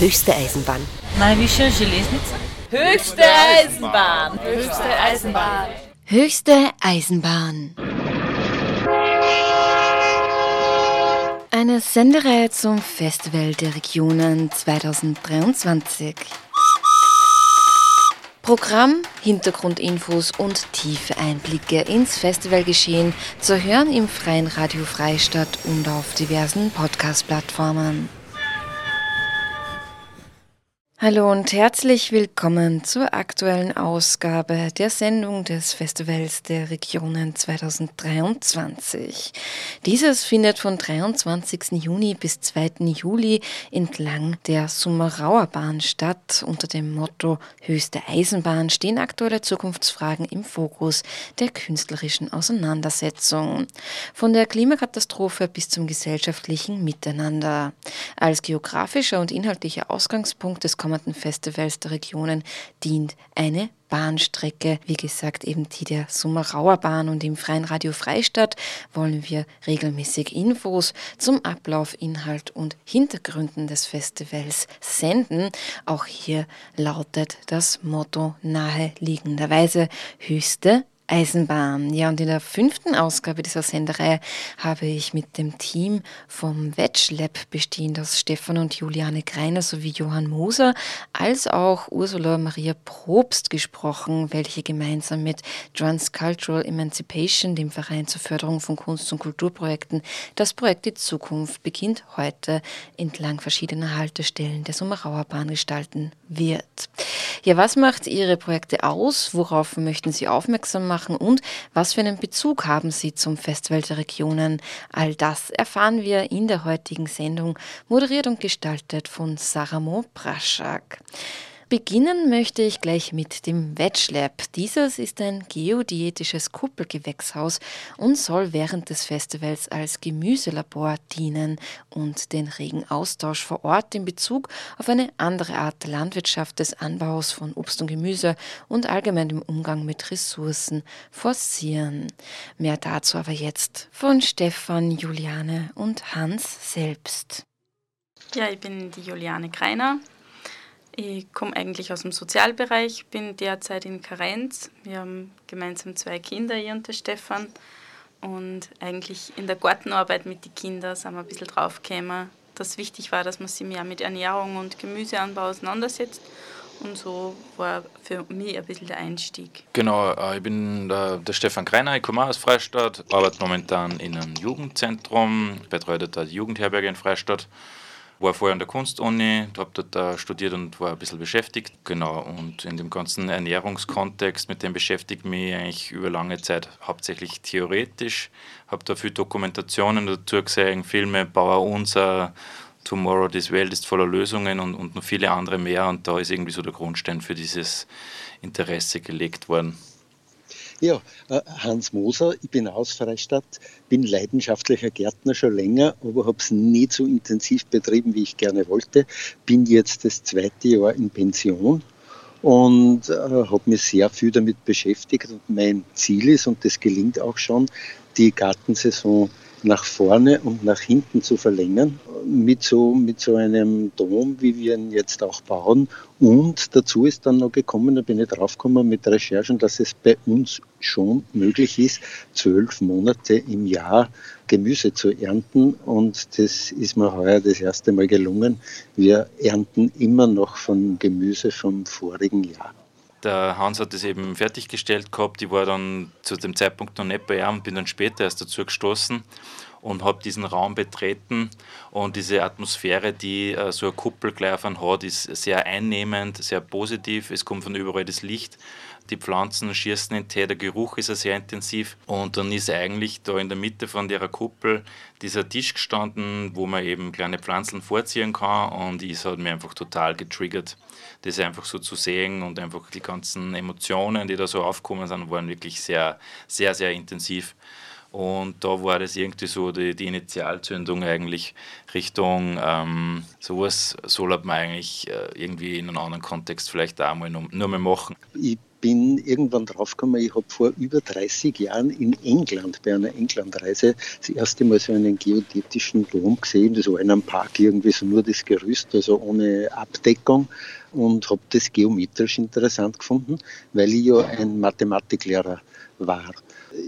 höchste Eisenbahn. Najvyššia železnica? Höchste Eisenbahn! Höchste Eisenbahn! Höchste Eisenbahn. Eine Sendereihe zum Festival der Regionen 2023. Programm, Hintergrundinfos und tiefe Einblicke ins Festivalgeschehen zu hören im Freien Radio Freistadt und auf diversen Podcast-Plattformen. Hallo und herzlich willkommen zur aktuellen Ausgabe der Sendung des Festivals der Regionen 2023. Dieses findet von 23. Juni bis 2. Juli entlang der Summerauer Bahn statt. Unter dem Motto Höchste Eisenbahn stehen aktuelle Zukunftsfragen im Fokus der künstlerischen Auseinandersetzung. Von der Klimakatastrophe bis zum gesellschaftlichen Miteinander. Als geografischer und inhaltlicher Ausgangspunkt des kommenden Festivals der Regionen dient eine Bahnstrecke, wie gesagt eben die der Summerauer Bahn und im Freien Radio Freistadt wollen wir regelmäßig Infos zum Ablauf, Inhalt und Hintergründen des Festivals senden. Auch hier lautet das Motto naheliegenderweise höchste Eisenbahn. Ja, und in der fünften Ausgabe dieser Sendereihe habe ich mit dem Team vom Lab bestehend aus Stefan und Juliane Greiner sowie Johann Moser, als auch Ursula Maria Probst gesprochen, welche gemeinsam mit Transcultural Emancipation, dem Verein zur Förderung von Kunst- und Kulturprojekten, das Projekt Die Zukunft beginnt heute entlang verschiedener Haltestellen der Sommerauer Bahn gestalten wird. Ja, was macht Ihre Projekte aus? Worauf möchten Sie aufmerksam machen? und was für einen Bezug haben Sie zum Festival der Regionen? All das erfahren wir in der heutigen Sendung, moderiert und gestaltet von Saramo Praschak. Beginnen möchte ich gleich mit dem Lab. Dieses ist ein geodietisches Kuppelgewächshaus und soll während des Festivals als Gemüselabor dienen und den regen Austausch vor Ort in Bezug auf eine andere Art der Landwirtschaft des Anbaus von Obst und Gemüse und allgemein dem Umgang mit Ressourcen forcieren. Mehr dazu aber jetzt von Stefan, Juliane und Hans selbst. Ja, ich bin die Juliane Kreiner. Ich komme eigentlich aus dem Sozialbereich, bin derzeit in Karenz. Wir haben gemeinsam zwei Kinder, ich und der Stefan. Und eigentlich in der Gartenarbeit mit den Kindern sind wir ein bisschen draufgekommen, dass wichtig war, dass man sich mehr mit Ernährung und Gemüseanbau auseinandersetzt. Und so war für mich ein bisschen der Einstieg. Genau, äh, ich bin der, der Stefan Greiner, ich komme aus Freistadt, arbeite momentan in einem Jugendzentrum, betreue da die Jugendherberge in Freistadt war vorher an der Kunstuni, habe dort uh, studiert und war ein bisschen beschäftigt. Genau, und in dem ganzen Ernährungskontext, mit dem beschäftige ich mich eigentlich über lange Zeit hauptsächlich theoretisch. Habe da viele Dokumentationen dazu gesehen, Filme, Bauer Unser, Tomorrow, this Welt ist voller Lösungen und, und noch viele andere mehr. Und da ist irgendwie so der Grundstein für dieses Interesse gelegt worden. Ja, äh, Hans Moser, ich bin aus Freistadt, bin leidenschaftlicher Gärtner schon länger, aber habe es nie so intensiv betrieben, wie ich gerne wollte. Bin jetzt das zweite Jahr in Pension und äh, habe mich sehr viel damit beschäftigt. Und mein Ziel ist, und das gelingt auch schon, die Gartensaison nach vorne und nach hinten zu verlängern, mit so, mit so einem Dom, wie wir ihn jetzt auch bauen. Und dazu ist dann noch gekommen, da bin ich draufgekommen mit Recherchen, dass es bei uns schon möglich ist, zwölf Monate im Jahr Gemüse zu ernten. Und das ist mir heuer das erste Mal gelungen. Wir ernten immer noch von Gemüse vom vorigen Jahr. Der Hans hat das eben fertiggestellt gehabt. Ich war dann zu dem Zeitpunkt noch nicht bei ihm und bin dann später erst dazu gestoßen und habe diesen Raum betreten. Und diese Atmosphäre, die äh, so eine Kuppel gleich hat, ist sehr einnehmend, sehr positiv. Es kommt von überall das Licht. Die Pflanzen schießen den Tee, der Geruch ist sehr intensiv. Und dann ist eigentlich da in der Mitte von der Kuppel dieser Tisch gestanden, wo man eben kleine Pflanzen vorziehen kann. Und es hat mich einfach total getriggert, das einfach so zu sehen. Und einfach die ganzen Emotionen, die da so aufkommen sind, waren wirklich sehr, sehr, sehr intensiv. Und da war das irgendwie so die, die Initialzündung eigentlich Richtung ähm, sowas soll man eigentlich äh, irgendwie in einem anderen Kontext vielleicht auch mal nur, nur mal machen. Ich bin irgendwann draufgekommen, ich habe vor über 30 Jahren in England bei einer Englandreise das erste Mal so einen geodätischen Dom gesehen. Das war in einem Park irgendwie so nur das Gerüst, also ohne Abdeckung und habe das geometrisch interessant gefunden, weil ich ja ein Mathematiklehrer war.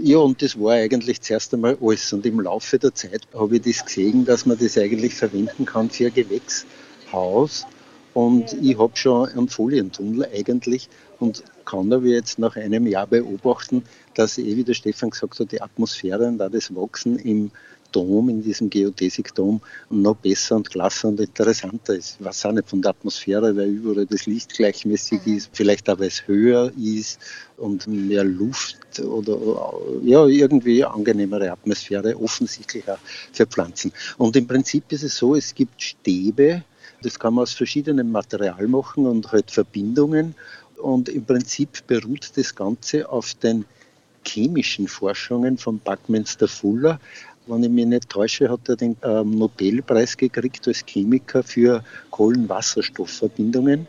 Ja, und das war eigentlich zuerst einmal alles. Und im Laufe der Zeit habe ich das gesehen, dass man das eigentlich verwenden kann für ein Gewächshaus. Und ich habe schon einen Folientunnel eigentlich und kann aber jetzt nach einem Jahr beobachten, dass eh, wie der Stefan gesagt hat, die Atmosphäre und auch das Wachsen im Dom, in diesem Geodäsikdom, noch besser und klasser und interessanter ist. Ich weiß auch nicht von der Atmosphäre, weil überall das Licht gleichmäßig mhm. ist, vielleicht auch weil es höher ist und mehr Luft oder ja, irgendwie angenehmere Atmosphäre, offensichtlich auch für Pflanzen. Und im Prinzip ist es so, es gibt Stäbe, das kann man aus verschiedenem Material machen und halt Verbindungen. Und im Prinzip beruht das Ganze auf den chemischen Forschungen von Buckminster Fuller, wenn ich mich nicht täusche, hat er den ähm, Nobelpreis gekriegt als Chemiker für Kohlenwasserstoffverbindungen.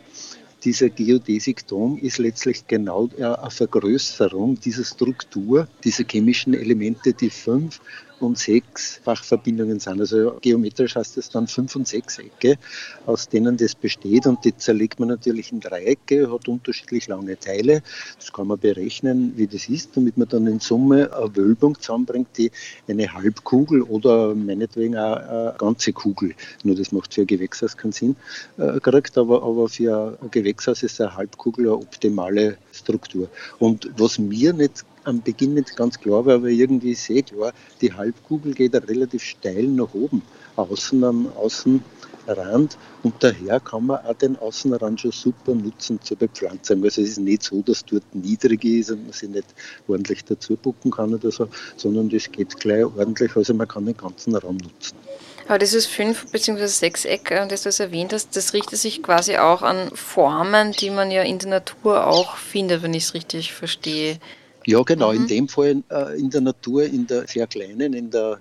Dieser Geodäsikdom ist letztlich genau eine Vergrößerung dieser Struktur, dieser chemischen Elemente, die fünf und sechs Fachverbindungen sind. Also geometrisch heißt es dann fünf und sechs Ecke, aus denen das besteht. Und die zerlegt man natürlich in Dreiecke, hat unterschiedlich lange Teile. Das kann man berechnen, wie das ist, damit man dann in Summe eine Wölbung zusammenbringt, die eine Halbkugel oder meinetwegen auch eine ganze Kugel, nur das macht für ein Gewächshaus keinen Sinn, äh, kriegt. Aber, aber für ein Gewächshaus ist eine Halbkugel eine optimale Struktur. Und was mir nicht am Beginn nicht ganz klar war, aber irgendwie sehe klar, die Halbkugel geht relativ steil nach oben, außen am Außenrand und daher kann man auch den Außenrand schon super nutzen zur Bepflanzung. Also es ist nicht so, dass dort niedrig ist und man sich nicht ordentlich dazu bucken kann oder so, sondern das geht gleich ordentlich, also man kann den ganzen Raum nutzen. Aber dieses Fünf- bzw. Sechseck, das du es erwähnt hast, das richtet sich quasi auch an Formen, die man ja in der Natur auch findet, wenn ich es richtig verstehe. Ja, genau, mhm. in dem Fall äh, in der Natur, in der sehr kleinen, in der,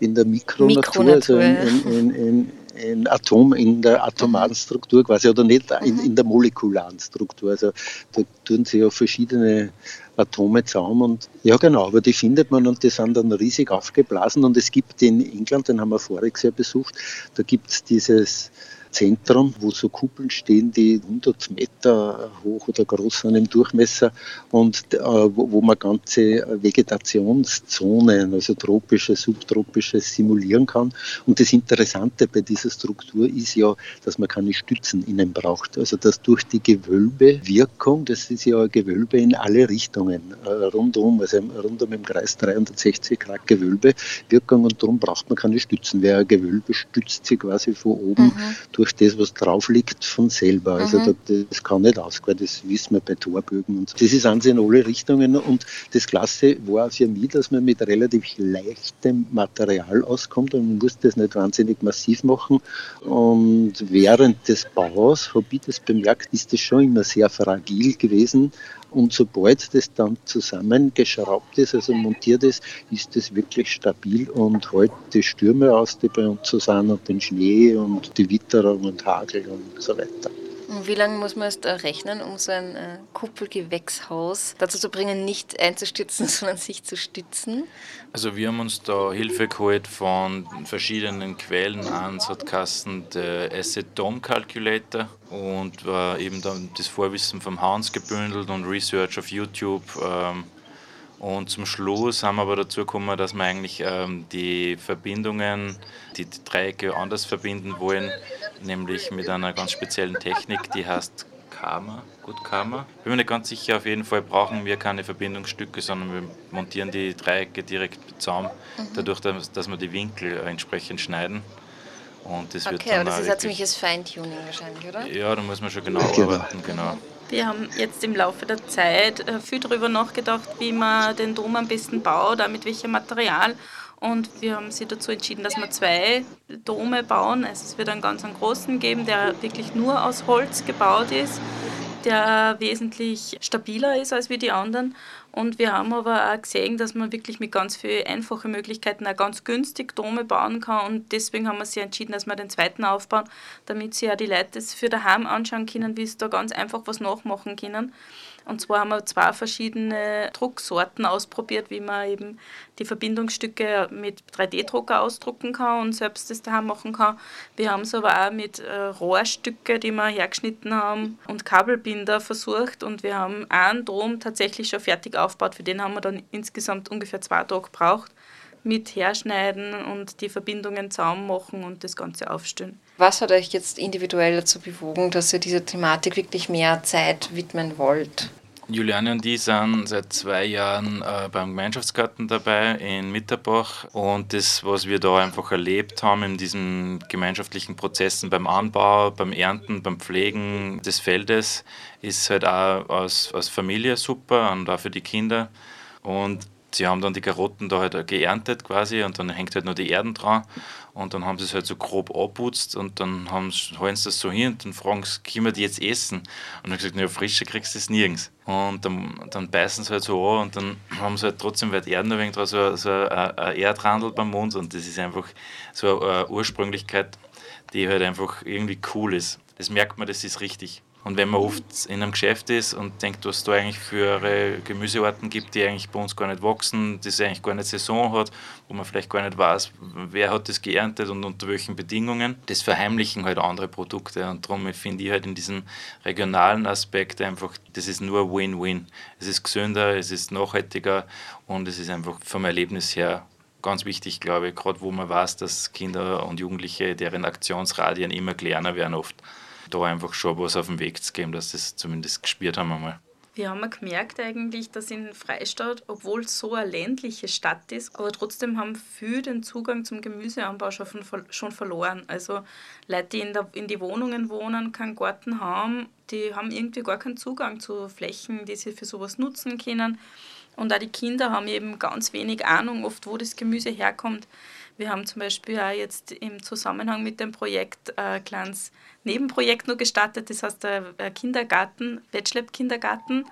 in der Mikronatur, Mikronatur also in, in, in, in, Atom, in der atomaren Struktur quasi, oder nicht in, mhm. in der molekularen Struktur. Also da tun sie ja verschiedene Atome zusammen und ja genau, aber die findet man und die sind dann riesig aufgeblasen und es gibt in England, den haben wir voriges Jahr besucht, da gibt es dieses Zentrum, wo so Kuppeln stehen, die 100 Meter hoch oder groß sind im Durchmesser und äh, wo, wo, man ganze Vegetationszonen, also tropische, subtropische, simulieren kann. Und das Interessante bei dieser Struktur ist ja, dass man keine Stützen innen braucht. Also dass durch die Gewölbewirkung, das ist ja ein Gewölbe in alle Richtungen, äh, rundum, also rundum im Kreis 360 Grad Gewölbewirkung und darum braucht man keine Stützen. Wer ein Gewölbe stützt sich quasi von oben mhm. durch durch das, was drauf liegt, von selber. Also mhm. das, das kann nicht ausgehen, das wissen wir bei Torbögen und so. Das ist an in alle Richtungen und das Klasse war für mich, dass man mit relativ leichtem Material auskommt und man muss das nicht wahnsinnig massiv machen. Und während des Baus habe ich das bemerkt, ist das schon immer sehr fragil gewesen. Und sobald das dann zusammengeschraubt ist, also montiert ist, ist das wirklich stabil und hält die Stürme aus, die bei uns so sind, und den Schnee und die Witterung und Hagel und so weiter. Wie lange muss man jetzt rechnen, um so ein äh, Kuppelgewächshaus dazu zu bringen, nicht einzustürzen, sondern sich zu stützen? Also wir haben uns da Hilfe geholt von verschiedenen Quellen. Eins hat Kassen der Asset Dome Calculator und war eben dann das Vorwissen vom Hans gebündelt und Research auf YouTube. Ähm, und zum Schluss haben wir aber dazu gekommen, dass wir eigentlich ähm, die Verbindungen, die, die Dreiecke anders verbinden wollen, nämlich mit einer ganz speziellen Technik, die heißt Karma, gut Karma. Ich bin mir nicht ganz sicher, auf jeden Fall brauchen wir keine Verbindungsstücke, sondern wir montieren die Dreiecke direkt zusammen, mhm. dadurch, dass, dass wir die Winkel entsprechend schneiden. Und das okay, wird dann aber das ist ein ziemliches Feintuning wahrscheinlich, oder? Ja, da muss man schon genau arbeiten, genau. Wir haben jetzt im Laufe der Zeit äh, viel darüber nachgedacht, wie man den Dom am besten baut, mit welchem Material. Und wir haben sich dazu entschieden, dass wir zwei Dome bauen. Also es wird einen ganz einen großen geben, der wirklich nur aus Holz gebaut ist, der wesentlich stabiler ist als wie die anderen. Und wir haben aber auch gesehen, dass man wirklich mit ganz vielen einfachen Möglichkeiten auch ganz günstig Dome bauen kann. Und deswegen haben wir sich entschieden, dass wir den zweiten aufbauen, damit sich ja die Leute das für daheim anschauen können, wie sie da ganz einfach was nachmachen können. Und zwar haben wir zwei verschiedene Drucksorten ausprobiert, wie man eben die Verbindungsstücke mit 3D-Drucker ausdrucken kann und selbst das daheim machen kann. Wir haben es aber auch mit äh, Rohrstücke, die wir hergeschnitten haben und Kabelbinder versucht und wir haben einen Dom tatsächlich schon fertig aufgebaut. Für den haben wir dann insgesamt ungefähr zwei Tage gebraucht mit herschneiden und die Verbindungen zusammen machen und das Ganze aufstellen. Was hat euch jetzt individuell dazu bewogen, dass ihr dieser Thematik wirklich mehr Zeit widmen wollt? Juliane und ich sind seit zwei Jahren äh, beim Gemeinschaftsgarten dabei in Mitterbach und das, was wir da einfach erlebt haben in diesen gemeinschaftlichen Prozessen beim Anbau, beim Ernten, beim Pflegen des Feldes, ist halt auch als, als Familie super und auch für die Kinder. Und sie haben dann die Karotten da halt geerntet quasi und dann hängt halt nur die Erden dran und dann haben sie es halt so grob abputzt und dann haben sie, halten sie das so hin und dann fragen sie, können wir die jetzt essen? Und dann gesagt, naja, frische kriegst du das nirgends. Und dann, dann beißen sie halt so an und dann haben sie halt trotzdem, die Erden dran, so, so ein Erdrandel beim Mund und das ist einfach so eine Ursprünglichkeit, die halt einfach irgendwie cool ist. Das merkt man, das ist richtig. Und wenn man oft in einem Geschäft ist und denkt, was da eigentlich für Gemüsearten gibt, die eigentlich bei uns gar nicht wachsen, die eigentlich gar nicht Saison hat, wo man vielleicht gar nicht weiß, wer hat das geerntet und unter welchen Bedingungen, das verheimlichen halt andere Produkte. Und darum finde ich halt in diesem regionalen Aspekt einfach, das ist nur Win-Win. Es ist gesünder, es ist nachhaltiger und es ist einfach vom Erlebnis her ganz wichtig, glaube ich, gerade wo man weiß, dass Kinder und Jugendliche, deren Aktionsradien immer kleiner werden oft da einfach schon was auf den Weg zu geben, dass es zumindest gespürt haben einmal. Wir haben gemerkt eigentlich, dass in Freistadt, obwohl es so eine ländliche Stadt ist, aber trotzdem haben viele den Zugang zum Gemüseanbau schon verloren. Also Leute, die in, der, in die Wohnungen wohnen, keinen Garten haben, die haben irgendwie gar keinen Zugang zu Flächen, die sie für sowas nutzen können. Und auch die Kinder haben eben ganz wenig Ahnung, oft wo das Gemüse herkommt. Wir haben zum Beispiel auch jetzt im Zusammenhang mit dem Projekt ein kleines Nebenprojekt noch gestartet, das heißt der Kindergarten, Wetschlepp Kindergarten.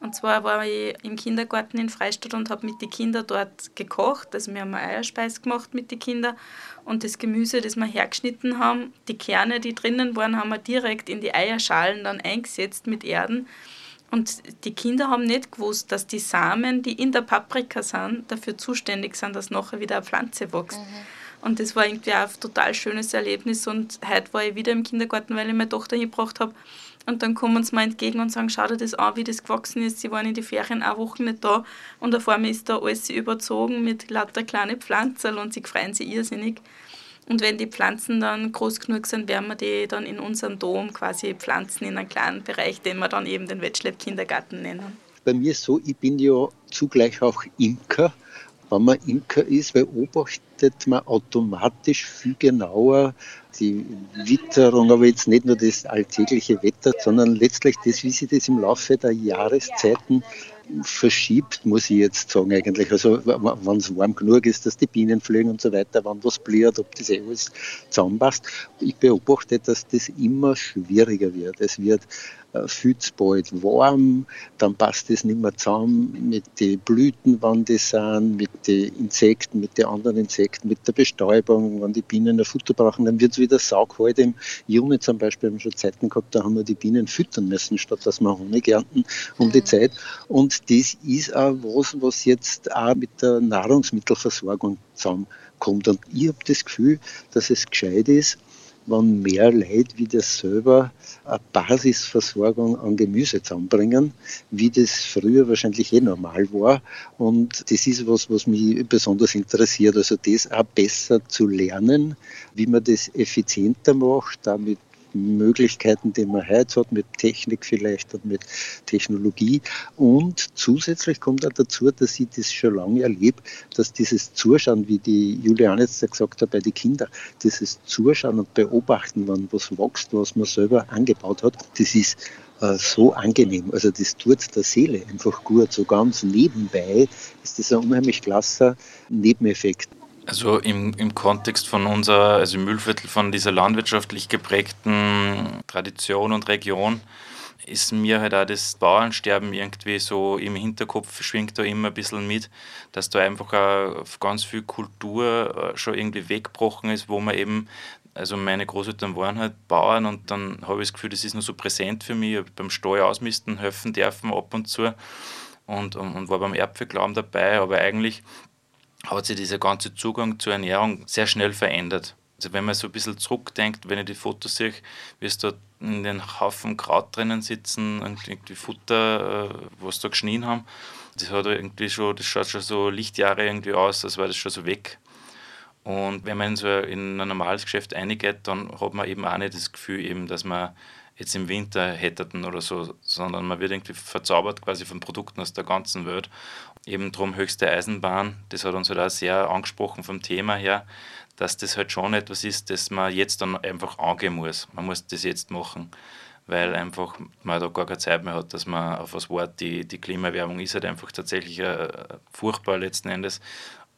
Und zwar war ich im Kindergarten in Freistadt und habe mit den Kindern dort gekocht. Also wir haben Eierspeis gemacht mit den Kindern und das Gemüse, das wir hergeschnitten haben, die Kerne, die drinnen waren, haben wir direkt in die Eierschalen dann eingesetzt mit Erden. Und die Kinder haben nicht gewusst, dass die Samen, die in der Paprika sind, dafür zuständig sind, dass nachher wieder eine Pflanze wächst. Mhm. Und das war irgendwie auch ein total schönes Erlebnis. Und heute war ich wieder im Kindergarten, weil ich meine Tochter hingebracht habe. Und dann kommen sie mir entgegen und sagen, schau dir das an, wie das gewachsen ist. Sie waren in die Ferien eine Woche nicht da und auf einmal ist da alles überzogen mit lauter kleinen Pflanzen und sie freuen sich irrsinnig. Und wenn die Pflanzen dann groß genug sind, werden wir die dann in unserem Dom quasi pflanzen in einem kleinen Bereich, den wir dann eben den Wettschlepp-Kindergarten nennen. Bei mir ist so, ich bin ja zugleich auch Imker. Wenn man Imker ist, beobachtet man automatisch viel genauer die Witterung, aber jetzt nicht nur das alltägliche Wetter, sondern letztlich das, wie sich das im Laufe der Jahreszeiten verschiebt, muss ich jetzt sagen eigentlich. Also wenn es warm genug ist, dass die Bienen fliegen und so weiter, wann was bliert, ob das eh alles zusammenpasst. Ich beobachte, dass das immer schwieriger wird. Es wird äh, viel zu bald warm, dann passt es nicht mehr zusammen mit den Blüten, wann die sind, mit den Insekten, mit den anderen Insekten, mit der Bestäubung, wenn die Bienen ein Futter brauchen, dann wird es wieder saugkalt. Im Juni zum Beispiel haben wir schon Zeiten gehabt, da haben wir die Bienen füttern müssen, statt dass wir Honig ernten um die. Zeit. Und das ist auch was, was jetzt auch mit der Nahrungsmittelversorgung zusammenkommt. Und ich habe das Gefühl, dass es gescheit ist, wenn mehr Leute wie das selber eine Basisversorgung an Gemüse zusammenbringen, wie das früher wahrscheinlich eh normal war. Und das ist was, was mich besonders interessiert. Also das auch besser zu lernen, wie man das effizienter macht, damit Möglichkeiten, die man heute hat, mit Technik vielleicht und mit Technologie. Und zusätzlich kommt auch dazu, dass ich das schon lange erlebe, dass dieses Zuschauen, wie die Juliane jetzt gesagt hat, bei den Kindern, dieses Zuschauen und Beobachten, wann was wächst, was man selber angebaut hat, das ist äh, so angenehm. Also das tut der Seele einfach gut. So ganz nebenbei ist das ein unheimlich klasse Nebeneffekt. Also im, im Kontext von unserer, also im Mühlviertel von dieser landwirtschaftlich geprägten Tradition und Region, ist mir halt auch das Bauernsterben irgendwie so im Hinterkopf schwingt da immer ein bisschen mit, dass da einfach auch ganz viel Kultur äh, schon irgendwie weggebrochen ist, wo man eben Also meine Großeltern waren halt Bauern und dann habe ich das Gefühl, das ist nur so präsent für mich. Ich beim Stall ausmisten helfen dürfen ab und zu und, und, und war beim Erbverglauben dabei, aber eigentlich hat sich dieser ganze Zugang zur Ernährung sehr schnell verändert. Also wenn man so ein bisschen zurückdenkt, wenn ich die Fotos sehe, wie es dort in den Haufen Kraut drinnen sitzen und irgendwie Futter, äh, was da geschnien haben, das hat irgendwie schon, das schaut schon so Lichtjahre irgendwie aus, als wäre das schon so weg. Und wenn man so in ein normales Geschäft eingeht, dann hat man eben auch nicht das Gefühl, eben, dass man jetzt im Winter hätteten oder so, sondern man wird irgendwie verzaubert quasi von Produkten aus der ganzen Welt. Eben drum höchste Eisenbahn, das hat uns halt auch sehr angesprochen vom Thema her, dass das halt schon etwas ist, das man jetzt dann einfach angehen muss. Man muss das jetzt machen, weil einfach man da gar keine Zeit mehr hat, dass man auf was wartet. Die, die Klimaerwärmung ist halt einfach tatsächlich äh, furchtbar letzten Endes.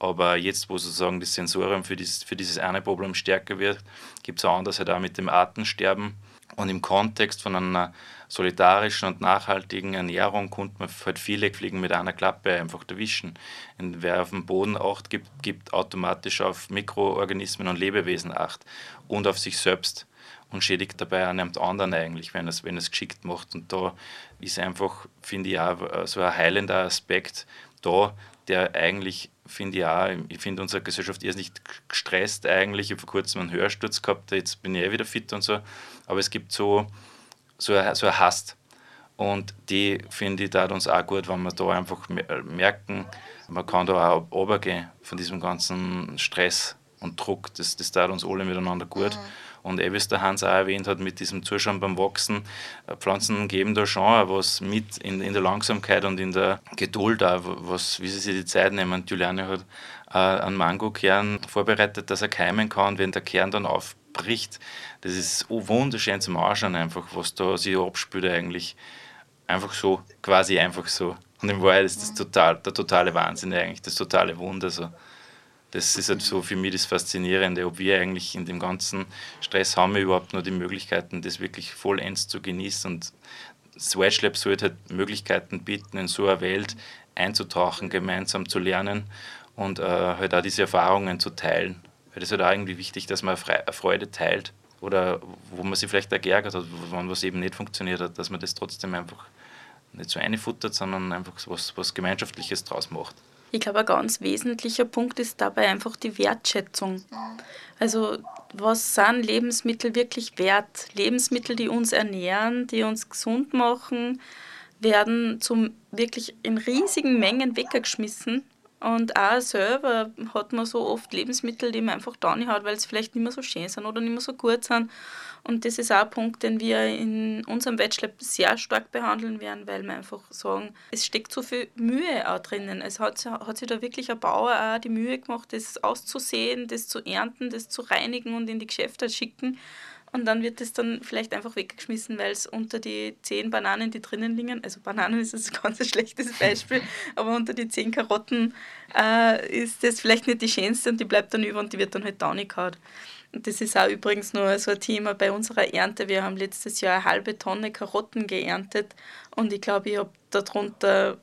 Aber jetzt, wo sozusagen das Sensorium für dieses, für dieses eine Problem stärker wird, gibt es auch anders halt auch mit dem Artensterben und im Kontext von einer solidarischen und nachhaltigen Ernährung konnte man halt viele Fliegen mit einer Klappe einfach erwischen. Und wer auf dem Boden Acht gibt, gibt automatisch auf Mikroorganismen und Lebewesen Acht und auf sich selbst und schädigt dabei auch einem anderen eigentlich, wenn es, wenn es geschickt macht. Und da ist einfach, finde ich, auch so ein heilender Aspekt da, der eigentlich, finde ich auch, ich finde unsere Gesellschaft ist nicht gestresst eigentlich. Ich habe vor kurzem einen Hörsturz gehabt, jetzt bin ich eh wieder fit und so. Aber es gibt so, so, so eine Hast. Und die finde ich da uns auch gut, wenn wir da einfach merken, man kann da auch runtergehen von diesem ganzen Stress und Druck. Das, das tat uns alle miteinander gut. Mhm. Und eh, wie es der Hans auch erwähnt hat, mit diesem Zuschauen beim Wachsen, äh, Pflanzen geben da schon auch was mit in, in der Langsamkeit und in der Geduld, auch, was, wie sie sich die Zeit nehmen. Juliane hat äh, einen Mangokern vorbereitet, dass er keimen kann. Wenn der Kern dann aufbricht, das ist wunderschön zum Anschauen, einfach, was da sich abspült eigentlich. Einfach so, quasi einfach so. Und in Wahrheit ist das total, der totale Wahnsinn eigentlich, das totale Wunder. So. Das ist halt so für mich das Faszinierende, ob wir eigentlich in dem ganzen Stress haben wir überhaupt nur die Möglichkeiten, das wirklich vollends zu genießen. Und Wedge Lab sollte halt Möglichkeiten bieten, in so eine Welt einzutauchen, gemeinsam zu lernen und äh, halt auch diese Erfahrungen zu teilen. Weil das ist halt auch irgendwie wichtig, dass man eine Freude teilt oder wo man sich vielleicht auch geärgert hat, wann was eben nicht funktioniert hat, dass man das trotzdem einfach nicht so einfuttert, sondern einfach was, was Gemeinschaftliches draus macht. Ich glaube, ein ganz wesentlicher Punkt ist dabei einfach die Wertschätzung. Also was sind Lebensmittel wirklich wert? Lebensmittel, die uns ernähren, die uns gesund machen, werden zum wirklich in riesigen Mengen weggeschmissen. Und auch selber hat man so oft Lebensmittel, die man einfach da nicht hat, weil sie vielleicht nicht mehr so schön sind oder nicht mehr so gut sind. Und das ist auch ein Punkt, den wir in unserem Bachelor sehr stark behandeln werden, weil wir einfach sagen, es steckt so viel Mühe auch drinnen. Es hat, hat sich da wirklich ein Bauer auch die Mühe gemacht, das auszusehen, das zu ernten, das zu reinigen und in die Geschäfte schicken. Und dann wird es dann vielleicht einfach weggeschmissen, weil es unter die zehn Bananen, die drinnen liegen, also Bananen ist ein ganz schlechtes Beispiel, aber unter die zehn Karotten äh, ist das vielleicht nicht die schönste und die bleibt dann über und die wird dann halt down gehauen. Das ist auch übrigens nur so ein Thema bei unserer Ernte. Wir haben letztes Jahr eine halbe Tonne Karotten geerntet und ich glaube, ich habe darunter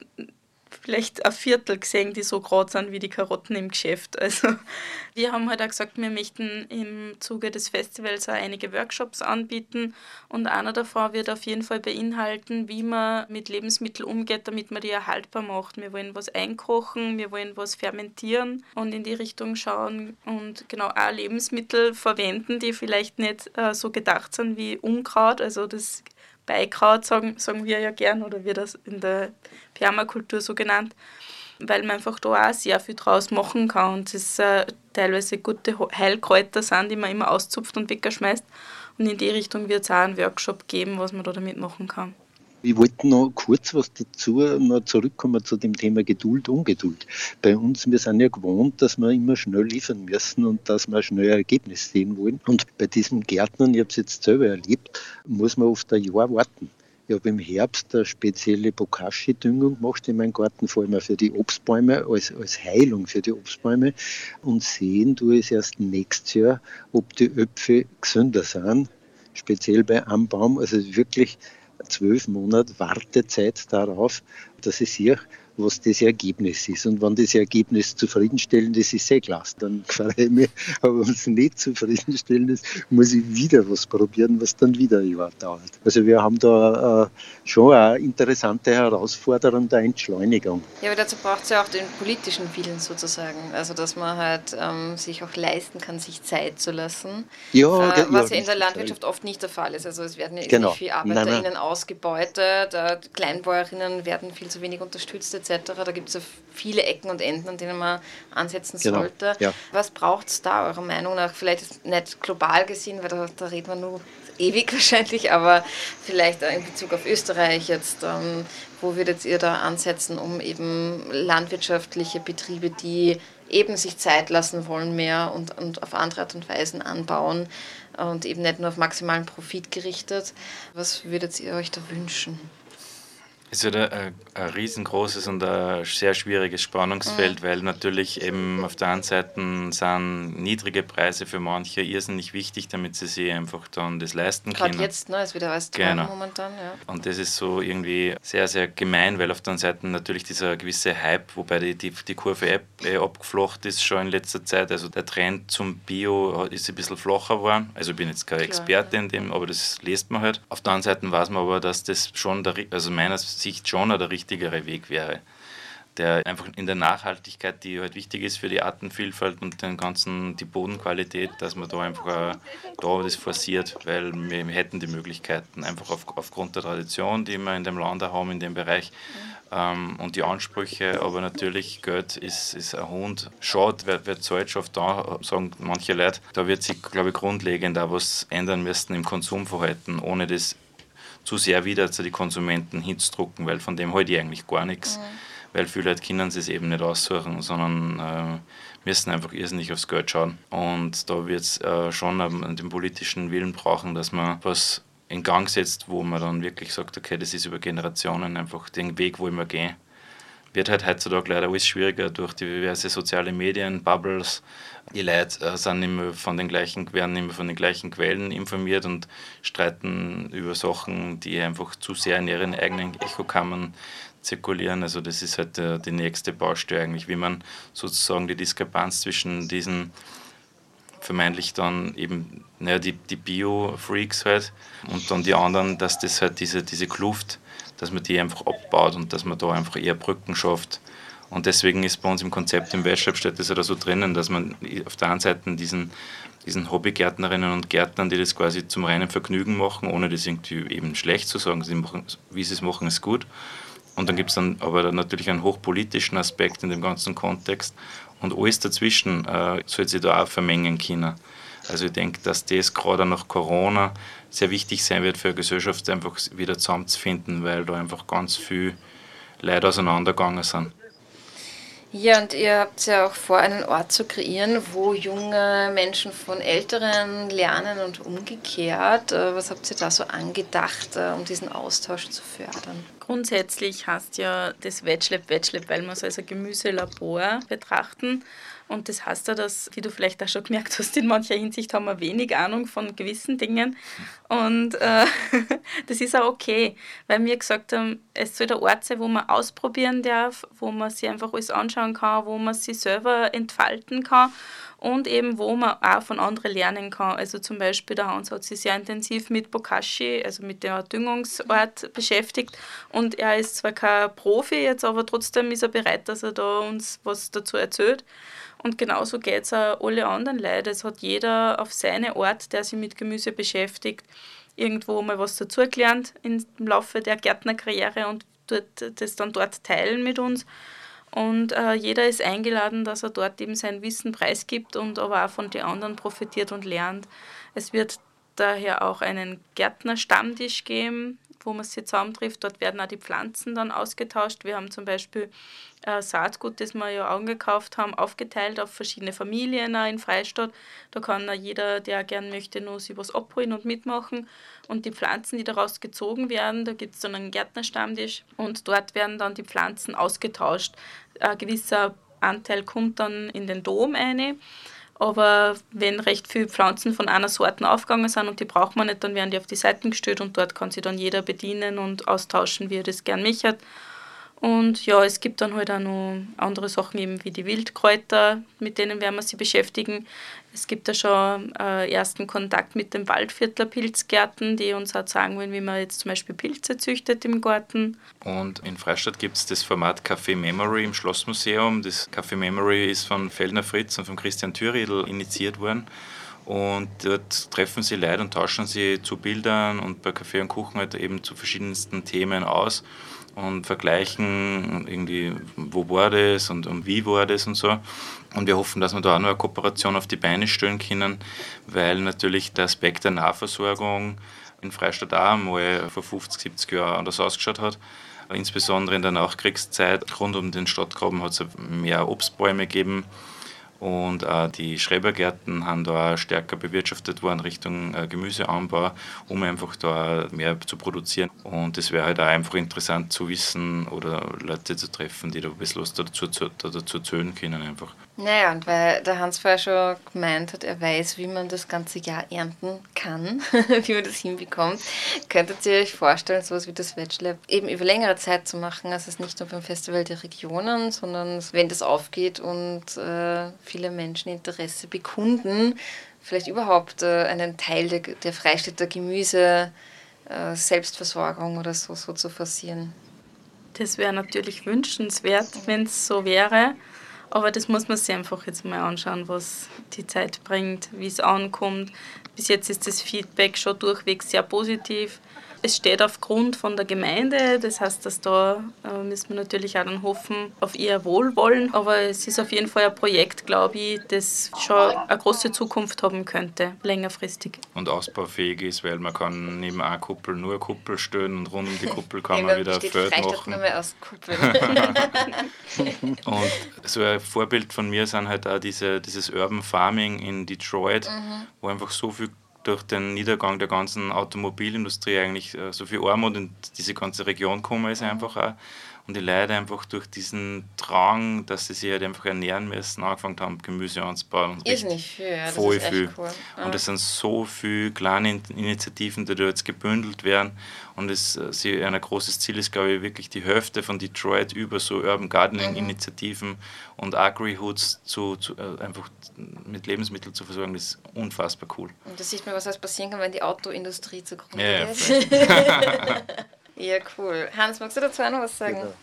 vielleicht ein Viertel gesehen, die so groß sind wie die Karotten im Geschäft. Also wir haben halt auch gesagt, wir möchten im Zuge des Festivals auch einige Workshops anbieten und einer davon wird auf jeden Fall beinhalten, wie man mit Lebensmitteln umgeht, damit man die erhaltbar macht. Wir wollen was einkochen, wir wollen was fermentieren und in die Richtung schauen und genau auch Lebensmittel verwenden, die vielleicht nicht äh, so gedacht sind wie Unkraut, also das Beikraut, sagen, sagen wir ja gern, oder wird das in der Permakultur so genannt, weil man einfach da auch sehr viel draus machen kann und es äh, teilweise gute Heilkräuter sind, die man immer auszupft und wegschmeißt. Und in die Richtung wird es auch einen Workshop geben, was man da damit machen kann. Ich wollte noch kurz was dazu noch zurückkommen zu dem Thema Geduld, Ungeduld. Bei uns, wir sind ja gewohnt, dass wir immer schnell liefern müssen und dass wir schnell ein Ergebnis sehen wollen. Und bei diesem Gärtnern, ich habe es jetzt selber erlebt, muss man oft ein Jahr warten. Ich habe im Herbst eine spezielle Bokashi-Düngung gemacht in meinem Garten, vor allem für die Obstbäume, als, als Heilung für die Obstbäume. Und sehen du es erst nächstes Jahr, ob die Äpfel gesünder sind, speziell bei einem Baum. Also wirklich zwölf Monate Wartezeit darauf, dass ich sehe, was das Ergebnis ist. Und wenn das Ergebnis zufriedenstellend ist, ist eh klasse. Dann freue ich mich. Aber wenn es nicht zufriedenstellend ist, muss ich wieder was probieren, was dann wieder dauert. Also wir haben da äh, schon eine interessante Herausforderung der Entschleunigung. Ja, aber dazu braucht es ja auch den politischen Willen sozusagen. Also dass man halt ähm, sich auch leisten kann, sich Zeit zu lassen. Ja, äh, was ja, ja in der Landwirtschaft oft nicht der Fall ist. Also es werden ja genau. viele ArbeiterInnen nein, nein. ausgebeutet, äh, Kleinbäuerinnen werden viel zu wenig unterstützt etc. Da gibt es ja viele Ecken und Enden, an denen man ansetzen genau. sollte. Ja. Was braucht es da eurer Meinung nach? Vielleicht nicht global gesehen, weil da, da reden wir nur ewig wahrscheinlich, aber vielleicht in Bezug auf Österreich jetzt, ähm, wo würdet ihr da ansetzen, um eben landwirtschaftliche Betriebe, die eben sich Zeit lassen wollen mehr und, und auf andere Art und Weise anbauen und eben nicht nur auf maximalen Profit gerichtet. Was würdet ihr euch da wünschen? Es ist ein, ein, riesengroßes und ein sehr schwieriges Spannungsfeld, mhm. weil natürlich eben auf der einen Seite sind niedrige Preise für manche irrsinnig wichtig, damit sie sich einfach dann das leisten Gerade können. Gerade jetzt, ne, ist wieder alles genau. momentan. Ja. Und das ist so irgendwie sehr, sehr gemein, weil auf der anderen Seite natürlich dieser gewisse Hype, wobei die, die, die Kurve eh abgeflocht ist schon in letzter Zeit. Also der Trend zum Bio ist ein bisschen flacher geworden. Also ich bin jetzt kein Klar, Experte ja. in dem, aber das liest man halt. Auf der anderen Seite weiß man aber, dass das schon, der, also meiner Sicht schon der richtigere Weg wäre. Der einfach in der Nachhaltigkeit, die halt wichtig ist für die Artenvielfalt und den ganzen, die Bodenqualität, dass man da einfach da das forciert, weil wir hätten die Möglichkeiten, einfach auf, aufgrund der Tradition, die wir in dem Land haben, in dem Bereich, ähm, und die Ansprüche, aber natürlich Geld ist, ist ein Hund. Schaut, wer, wer zahlt schon da, sagen manche Leute, da wird sich, glaube ich, grundlegend auch was ändern müssen im Konsumverhalten, ohne das zu sehr wieder zu den Konsumenten hinzudrucken, weil von dem halte ich eigentlich gar nichts. Mhm. Weil viele Leute können es eben nicht aussuchen, sondern äh, müssen einfach irrsinnig aufs Geld schauen. Und da wird es äh, schon den politischen Willen brauchen, dass man was in Gang setzt, wo man dann wirklich sagt, okay, das ist über Generationen einfach den Weg, wo wir gehen. Wird halt heutzutage leider alles schwieriger durch diverse soziale Medien, Bubbles, die Leute äh, sind immer von den gleichen, werden immer von den gleichen Quellen informiert und streiten über Sachen, die einfach zu sehr in ihren eigenen Echokammern zirkulieren. Also das ist halt äh, die nächste Baustelle eigentlich, wie man sozusagen die Diskrepanz zwischen diesen vermeintlich dann eben naja, die, die Bio-Freaks halt und dann die anderen, dass das halt diese, diese Kluft, dass man die einfach abbaut und dass man da einfach eher Brücken schafft und deswegen ist bei uns im Konzept im Westschreibstadt das da so drinnen, dass man auf der einen Seite diesen, diesen Hobbygärtnerinnen und Gärtnern, die das quasi zum reinen Vergnügen machen, ohne das irgendwie eben schlecht zu sagen, sie machen, wie sie es machen, ist gut. Und dann gibt es dann aber natürlich einen hochpolitischen Aspekt in dem ganzen Kontext. Und alles dazwischen äh, soll sich da auch vermengen können. Also ich denke, dass das gerade nach Corona sehr wichtig sein wird für eine Gesellschaft, einfach wieder zusammenzufinden, weil da einfach ganz viel Leute auseinandergegangen sind. Ja, und ihr habt ja auch vor, einen Ort zu kreieren, wo junge Menschen von Älteren lernen und umgekehrt. Äh, was habt ihr da so angedacht, äh, um diesen Austausch zu fördern? Grundsätzlich heißt ja das Wetschlab Wetschlab, weil wir es als ein Gemüselabor betrachten. Und das heißt ja, dass, wie du vielleicht auch schon gemerkt hast, in mancher Hinsicht haben wir wenig Ahnung von gewissen Dingen. Und äh, das ist auch okay, weil wir gesagt haben, es soll der Ort sein, wo man ausprobieren darf, wo man sich einfach alles anschauen kann, wo man sich selber entfalten kann und eben wo man auch von anderen lernen kann. Also zum Beispiel der Hans hat sich sehr intensiv mit Bokashi, also mit der Düngungsort beschäftigt und er ist zwar kein Profi jetzt, aber trotzdem ist er bereit, dass er da uns was dazu erzählt. Und genauso geht es auch alle anderen Leute. Es hat jeder auf seine Art, der sich mit Gemüse beschäftigt, irgendwo mal was dazugelernt im Laufe der Gärtnerkarriere und dort, das dann dort teilen mit uns. Und äh, jeder ist eingeladen, dass er dort eben sein Wissen preisgibt und aber auch von den anderen profitiert und lernt. Es wird daher auch einen Gärtnerstammtisch geben, wo man sich zusammentrifft. Dort werden auch die Pflanzen dann ausgetauscht. Wir haben zum Beispiel äh, Saatgut, das wir ja angekauft haben, aufgeteilt auf verschiedene Familien in Freistadt. Da kann jeder, der gern möchte, nur sich was abholen und mitmachen. Und die Pflanzen, die daraus gezogen werden, da gibt es dann einen Gärtnerstammtisch und dort werden dann die Pflanzen ausgetauscht. Ein gewisser Anteil kommt dann in den Dom eine. Aber wenn recht viele Pflanzen von einer Sorte aufgegangen sind und die braucht man nicht, dann werden die auf die Seiten gestellt und dort kann sich dann jeder bedienen und austauschen, wie er das gern möchte. Und ja, es gibt dann halt auch noch andere Sachen eben wie die Wildkräuter, mit denen werden wir sie beschäftigen. Es gibt ja schon äh, ersten Kontakt mit den Waldviertler Pilzgärten, die uns auch sagen wollen, wie man jetzt zum Beispiel Pilze züchtet im Garten. Und in Freistadt gibt es das Format Café Memory im Schlossmuseum. Das Café Memory ist von Feldner Fritz und von Christian Thüriedl initiiert worden. Und dort treffen sie Leute und tauschen sie zu Bildern und bei Kaffee und Kuchen halt eben zu verschiedensten Themen aus und vergleichen irgendwie, wo war das und, und wie war das und so. Und wir hoffen, dass wir da auch noch eine Kooperation auf die Beine stellen können, weil natürlich der Aspekt der Nahversorgung in Freistadt auch mal vor 50, 70 Jahren anders ausgeschaut hat. Insbesondere in der Nachkriegszeit rund um den Stadtgraben hat es mehr Obstbäume gegeben und äh, die Schrebergärten haben da stärker bewirtschaftet worden Richtung äh, Gemüseanbau, um einfach da mehr zu produzieren. Und es wäre halt auch einfach interessant zu wissen oder Leute zu treffen, die da ein bisschen was dazu, dazu erzählen können einfach. Naja, und weil der Hans vorher schon gemeint hat, er weiß, wie man das ganze Jahr ernten kann, wie man das hinbekommt, könntet ihr euch vorstellen, sowas wie das Veg eben über längere Zeit zu machen, also es nicht nur beim Festival der Regionen, sondern wenn das aufgeht und äh, viele Menschen Interesse bekunden, vielleicht überhaupt äh, einen Teil der, der Freistädter Gemüse äh, Selbstversorgung oder so, so zu forcieren. Das wäre natürlich wünschenswert, wenn es so wäre. Aber das muss man sich einfach jetzt mal anschauen, was die Zeit bringt, wie es ankommt. Bis jetzt ist das Feedback schon durchweg sehr positiv. Es steht aufgrund von der Gemeinde, das heißt, dass da äh, müssen wir natürlich auch dann hoffen auf ihr Wohlwollen. Aber es ist auf jeden Fall ein Projekt, glaube ich, das schon eine große Zukunft haben könnte, längerfristig. Und ausbaufähig ist, weil man kann neben einer Kuppel nur eine Kuppel stellen und rund um die Kuppel kann man wieder ein Feld machen. Nur mehr aus Kuppeln. und so ein Vorbild von mir sind halt auch diese, dieses Urban Farming in Detroit, mhm. wo einfach so viel durch den Niedergang der ganzen Automobilindustrie eigentlich äh, so viel Armut in diese ganze Region gekommen ist einfach auch. Und die Leute einfach durch diesen Drang, dass sie sich halt einfach ernähren müssen, angefangen haben, Gemüse anzubauen. Ist nicht viel, ja, voll viel. Cool. Und es sind so viele kleine Initiativen, die da jetzt gebündelt werden. Und es sie, ein großes Ziel ist, glaube ich, wirklich die Hälfte von Detroit über so Urban Gardening-Initiativen mhm. und Agri-Hoods zu, zu äh, einfach mit Lebensmitteln zu versorgen. Das ist unfassbar cool. Und da sieht man, was alles passieren kann, wenn die Autoindustrie zugrunde ja, geht. Ja, cool. Hans, magst du dazu auch noch was sagen? Genau.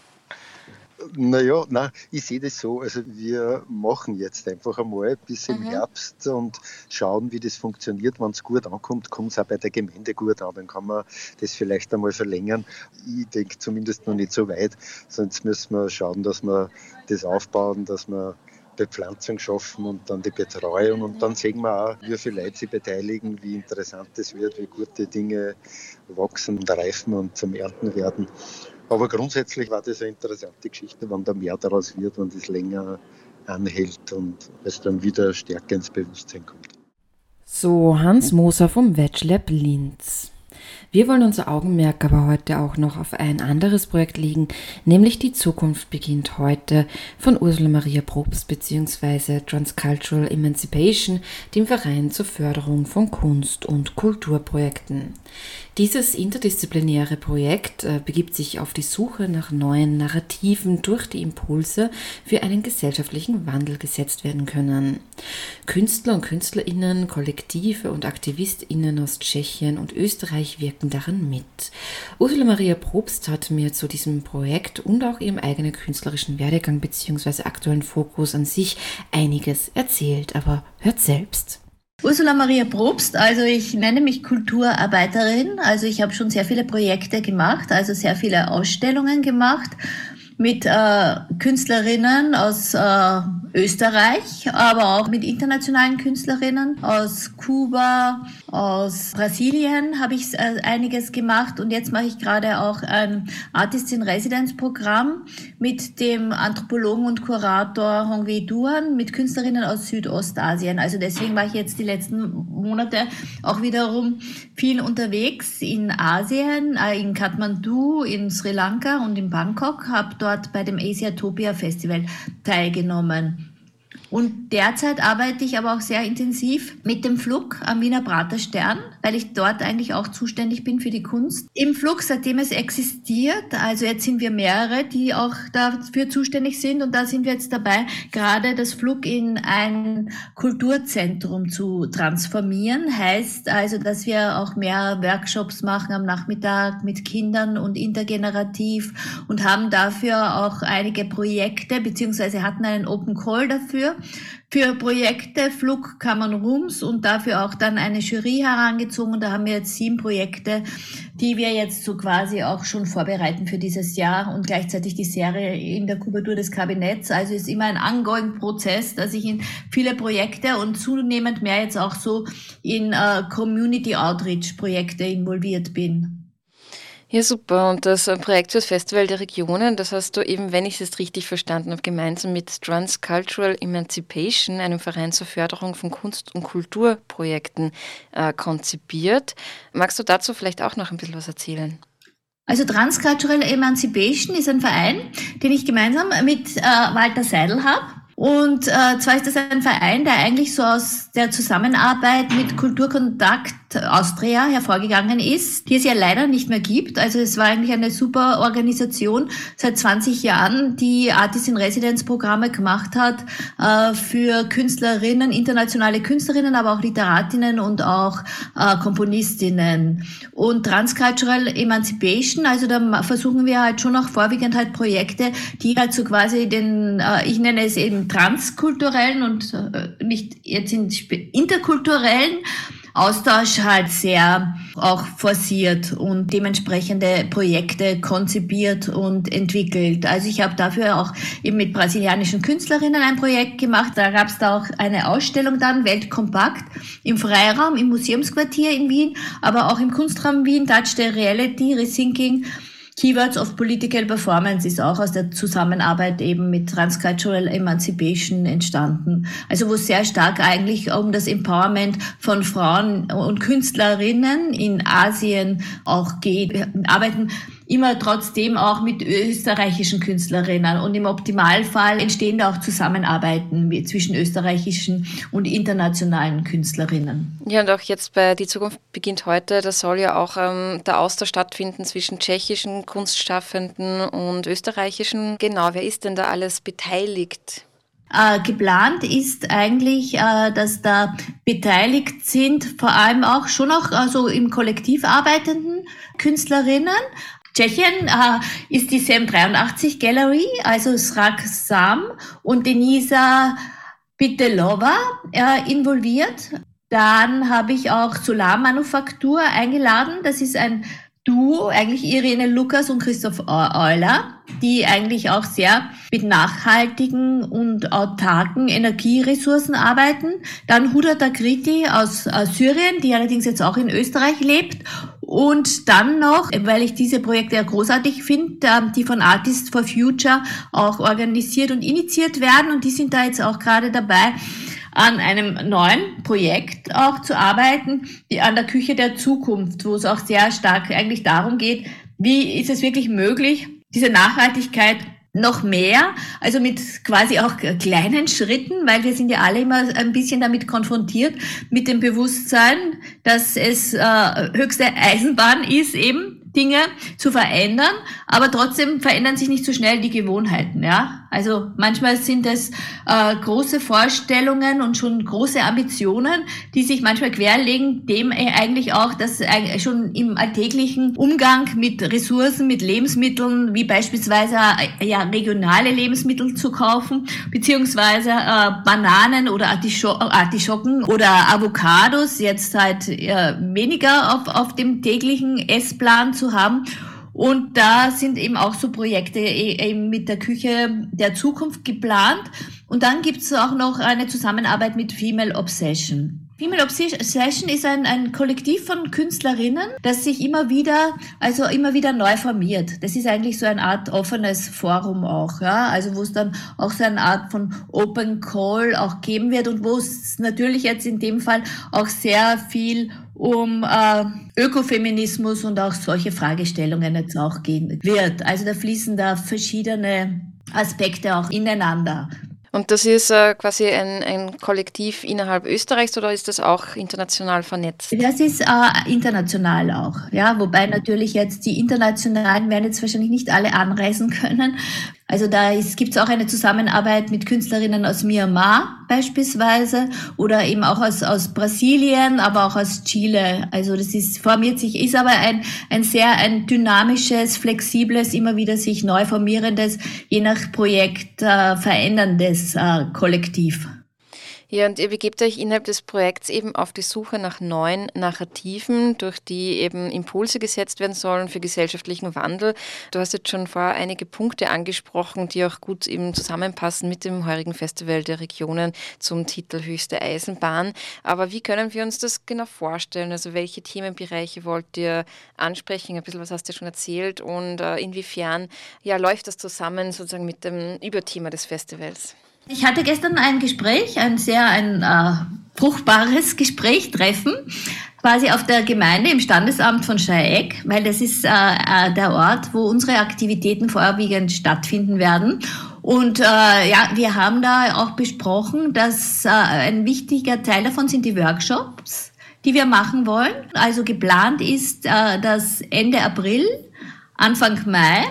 Naja, nein, ich sehe das so. Also wir machen jetzt einfach einmal bis im mhm. Herbst und schauen, wie das funktioniert. Wenn es gut ankommt, kommt es auch bei der Gemeinde gut an. Dann kann man das vielleicht einmal verlängern. Ich denke zumindest noch nicht so weit. Sonst müssen wir schauen, dass wir das aufbauen, dass wir Bepflanzung schaffen und dann die Betreuung. Und dann sehen wir auch, wie viele Leute sich beteiligen, wie interessant es wird, wie gute Dinge wachsen und reifen und zum Ernten werden. Aber grundsätzlich war das eine interessante Geschichte, wenn da mehr daraus wird, wenn das länger anhält und es dann wieder stärker ins Bewusstsein kommt. So Hans Moser vom Wedgelab Linz. Wir wollen unser Augenmerk aber heute auch noch auf ein anderes Projekt legen, nämlich Die Zukunft beginnt heute von Ursula Maria Probst bzw. Transcultural Emancipation, dem Verein zur Förderung von Kunst- und Kulturprojekten. Dieses interdisziplinäre Projekt äh, begibt sich auf die Suche nach neuen Narrativen, durch die Impulse für einen gesellschaftlichen Wandel gesetzt werden können. Künstler und Künstlerinnen, Kollektive und Aktivistinnen aus Tschechien und Österreich wirken daran mit. Ursula Maria Probst hat mir zu diesem Projekt und auch ihrem eigenen künstlerischen Werdegang bzw. aktuellen Fokus an sich einiges erzählt, aber hört selbst. Ursula Maria Probst, also ich nenne mich Kulturarbeiterin, also ich habe schon sehr viele Projekte gemacht, also sehr viele Ausstellungen gemacht mit äh, Künstlerinnen aus äh, Österreich, aber auch mit internationalen Künstlerinnen aus Kuba, aus Brasilien habe ich äh, einiges gemacht und jetzt mache ich gerade auch ein Artist in Residence Programm mit dem Anthropologen und Kurator Hongwei Duan mit Künstlerinnen aus Südostasien. Also deswegen war ich jetzt die letzten Monate auch wiederum viel unterwegs in Asien, äh, in Kathmandu, in Sri Lanka und in Bangkok, habe dort bei dem Asiatopia Festival teilgenommen. Und derzeit arbeite ich aber auch sehr intensiv mit dem Flug am Wiener Praterstern, weil ich dort eigentlich auch zuständig bin für die Kunst. Im Flug, seitdem es existiert, also jetzt sind wir mehrere, die auch dafür zuständig sind und da sind wir jetzt dabei, gerade das Flug in ein Kulturzentrum zu transformieren. Heißt also, dass wir auch mehr Workshops machen am Nachmittag mit Kindern und intergenerativ und haben dafür auch einige Projekte beziehungsweise hatten einen Open Call dafür für Projekte Flugkammern Rums und dafür auch dann eine Jury herangezogen. Da haben wir jetzt sieben Projekte, die wir jetzt so quasi auch schon vorbereiten für dieses Jahr und gleichzeitig die Serie in der Kubatur des Kabinetts. Also ist immer ein ongoing Prozess, dass ich in viele Projekte und zunehmend mehr jetzt auch so in uh, Community Outreach Projekte involviert bin. Ja, super. Und das äh, Projekt fürs Festival der Regionen, das hast du eben, wenn ich es richtig verstanden habe, gemeinsam mit Transcultural Emancipation, einem Verein zur Förderung von Kunst- und Kulturprojekten, äh, konzipiert. Magst du dazu vielleicht auch noch ein bisschen was erzählen? Also Transcultural Emancipation ist ein Verein, den ich gemeinsam mit äh, Walter Seidel habe. Und äh, zwar ist das ein Verein, der eigentlich so aus der Zusammenarbeit mit Kulturkontakt Austria hervorgegangen ist, die es ja leider nicht mehr gibt. Also es war eigentlich eine super Organisation seit 20 Jahren, die Artist in Residence Programme gemacht hat äh, für Künstlerinnen, internationale Künstlerinnen, aber auch Literatinnen und auch äh, Komponistinnen. Und Transcultural Emancipation, also da versuchen wir halt schon auch vorwiegend halt Projekte, die halt so quasi den, äh, ich nenne es eben transkulturellen und nicht jetzt in interkulturellen Austausch halt sehr auch forciert und dementsprechende Projekte konzipiert und entwickelt. Also ich habe dafür auch eben mit brasilianischen Künstlerinnen ein Projekt gemacht. Da gab es da auch eine Ausstellung dann, Weltkompakt, im Freiraum, im Museumsquartier in Wien, aber auch im Kunstraum Wien, Touch the Reality, Rethinking Keywords of Political Performance ist auch aus der Zusammenarbeit eben mit Transcultural Emancipation entstanden. Also wo es sehr stark eigentlich um das Empowerment von Frauen und Künstlerinnen in Asien auch geht. Wir arbeiten immer trotzdem auch mit österreichischen Künstlerinnen. Und im Optimalfall entstehen da auch Zusammenarbeiten zwischen österreichischen und internationalen Künstlerinnen. Ja, und auch jetzt bei Die Zukunft beginnt heute, da soll ja auch ähm, der Austausch stattfinden zwischen tschechischen Kunstschaffenden und österreichischen. Genau, wer ist denn da alles beteiligt? Äh, geplant ist eigentlich, äh, dass da beteiligt sind, vor allem auch schon auch also im Kollektiv arbeitenden Künstlerinnen, Tschechien äh, ist die SEM83 Gallery, also Srak Sam und Denisa Pitelova äh, involviert. Dann habe ich auch Solarmanufaktur eingeladen. Das ist ein Duo, eigentlich Irene Lukas und Christoph Euler, die eigentlich auch sehr mit nachhaltigen und autarken Energieressourcen arbeiten. Dann Huda Takriti aus, aus Syrien, die allerdings jetzt auch in Österreich lebt und dann noch, weil ich diese Projekte ja großartig finde, ähm, die von Artists for Future auch organisiert und initiiert werden. Und die sind da jetzt auch gerade dabei, an einem neuen Projekt auch zu arbeiten, die an der Küche der Zukunft, wo es auch sehr stark eigentlich darum geht, wie ist es wirklich möglich, diese Nachhaltigkeit noch mehr, also mit quasi auch kleinen Schritten, weil wir sind ja alle immer ein bisschen damit konfrontiert, mit dem Bewusstsein, dass es äh, höchste Eisenbahn ist eben, Dinge zu verändern, aber trotzdem verändern sich nicht so schnell die Gewohnheiten, ja. Also manchmal sind es äh, große Vorstellungen und schon große Ambitionen, die sich manchmal querlegen, dem eigentlich auch, dass äh, schon im alltäglichen Umgang mit Ressourcen, mit Lebensmitteln, wie beispielsweise äh, ja regionale Lebensmittel zu kaufen, beziehungsweise äh, Bananen oder Artischo Artischocken oder Avocados jetzt halt äh, weniger auf, auf dem täglichen Essplan zu haben. Und da sind eben auch so Projekte e, eben mit der Küche der Zukunft geplant. Und dann gibt es auch noch eine Zusammenarbeit mit Female Obsession. Female Obsession ist ein, ein Kollektiv von Künstlerinnen, das sich immer wieder, also immer wieder neu formiert. Das ist eigentlich so eine Art offenes Forum auch, ja. Also wo es dann auch so eine Art von Open Call auch geben wird und wo es natürlich jetzt in dem Fall auch sehr viel um äh, Ökofeminismus und auch solche Fragestellungen jetzt auch gehen wird. Also da fließen da verschiedene Aspekte auch ineinander. Und das ist äh, quasi ein, ein Kollektiv innerhalb Österreichs oder ist das auch international vernetzt? Das ist äh, international auch, ja, wobei natürlich jetzt die internationalen werden jetzt wahrscheinlich nicht alle anreisen können, also da gibt es auch eine Zusammenarbeit mit Künstlerinnen aus Myanmar beispielsweise oder eben auch aus, aus Brasilien, aber auch aus Chile. Also das ist, formiert sich, ist aber ein, ein sehr ein dynamisches, flexibles, immer wieder sich neu formierendes, je nach Projekt äh, veränderndes äh, Kollektiv. Ja, und ihr begebt euch innerhalb des Projekts eben auf die Suche nach neuen Narrativen, durch die eben Impulse gesetzt werden sollen für gesellschaftlichen Wandel. Du hast jetzt schon vorher einige Punkte angesprochen, die auch gut eben zusammenpassen mit dem heurigen Festival der Regionen zum Titel Höchste Eisenbahn. Aber wie können wir uns das genau vorstellen? Also welche Themenbereiche wollt ihr ansprechen? Ein bisschen was hast du schon erzählt und äh, inwiefern ja, läuft das zusammen sozusagen mit dem Überthema des Festivals? Ich hatte gestern ein Gespräch, ein sehr ein äh, fruchtbares Gespräch, Treffen, quasi auf der Gemeinde im Standesamt von Scheieck, weil das ist äh, äh, der Ort, wo unsere Aktivitäten vorwiegend stattfinden werden. Und äh, ja, wir haben da auch besprochen, dass äh, ein wichtiger Teil davon sind die Workshops, die wir machen wollen. Also geplant ist äh, das Ende April, Anfang Mai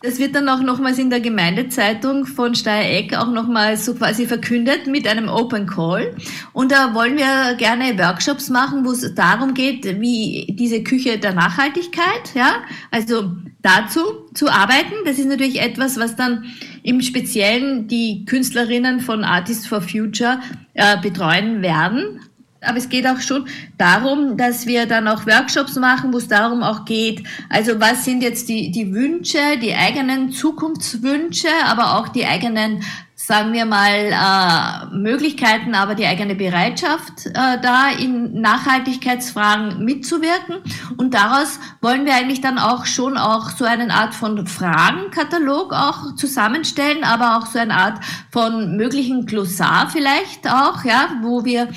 das wird dann auch nochmals in der Gemeindezeitung von Steiereck auch nochmals so quasi verkündet mit einem Open Call. Und da wollen wir gerne Workshops machen, wo es darum geht, wie diese Küche der Nachhaltigkeit, ja, also dazu zu arbeiten. Das ist natürlich etwas, was dann im Speziellen die Künstlerinnen von Artists for Future äh, betreuen werden. Aber es geht auch schon darum, dass wir dann auch Workshops machen, wo es darum auch geht, also was sind jetzt die, die Wünsche, die eigenen Zukunftswünsche, aber auch die eigenen sagen wir mal, äh, Möglichkeiten, aber die eigene Bereitschaft, äh, da in Nachhaltigkeitsfragen mitzuwirken. Und daraus wollen wir eigentlich dann auch schon auch so eine Art von Fragenkatalog auch zusammenstellen, aber auch so eine Art von möglichen Glossar vielleicht auch, ja, wo wir